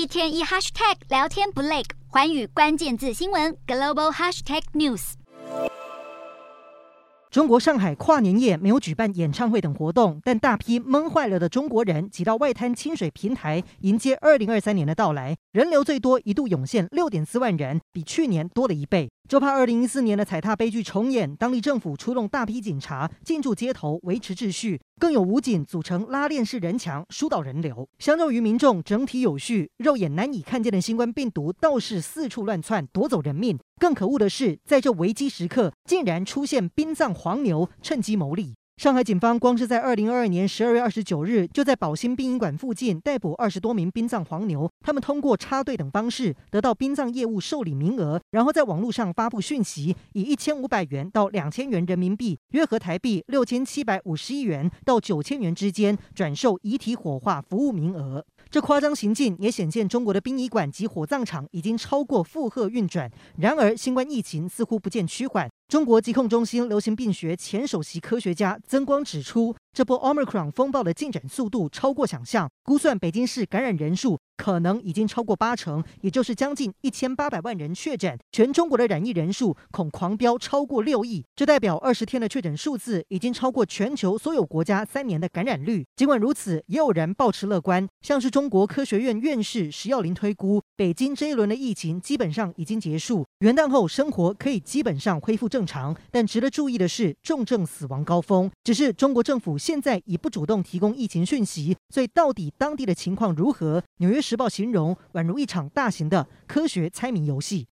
一天一 hashtag 聊天不累，环宇关键字新闻 global hashtag news。中国上海跨年夜没有举办演唱会等活动，但大批闷坏了的中国人挤到外滩清水平台迎接二零二三年的到来，人流最多一度涌现六点四万人，比去年多了一倍。就怕二零一四年的踩踏悲剧重演，当地政府出动大批警察进驻街头维持秩序，更有武警组成拉链式人墙疏导人流。相较于民众整体有序，肉眼难以看见的新冠病毒倒是四处乱窜，夺走人命。更可恶的是，在这危机时刻，竟然出现殡葬黄牛，趁机牟利。上海警方光是在二零二二年十二月二十九日，就在宝兴殡仪馆附近逮捕二十多名殡葬黄牛。他们通过插队等方式得到殡葬业务受理名额，然后在网络上发布讯息，以一千五百元到两千元人民币（约合台币六千七百五十一元到九千元之间）转售遗体火化服务名额。这夸张行径也显见中国的殡仪馆及火葬场已经超过负荷运转。然而，新冠疫情似乎不见趋缓。中国疾控中心流行病学前首席科学家曾光指出，这波 Omicron 风暴的进展速度超过想象，估算北京市感染人数可能已经超过八成，也就是将近一千八百万人确诊，全中国的染疫人数恐狂飙超过六亿，这代表二十天的确诊数字已经超过全球所有国家三年的感染率。尽管如此，也有人抱持乐观，像是中国科学院院士石耀林推估，北京这一轮的疫情基本上已经结束，元旦后生活可以基本上恢复正常。但值得注意的是，重症死亡高峰，只是中国政府。现在已不主动提供疫情讯息，所以到底当地的情况如何？纽约时报形容宛如一场大型的科学猜谜游戏。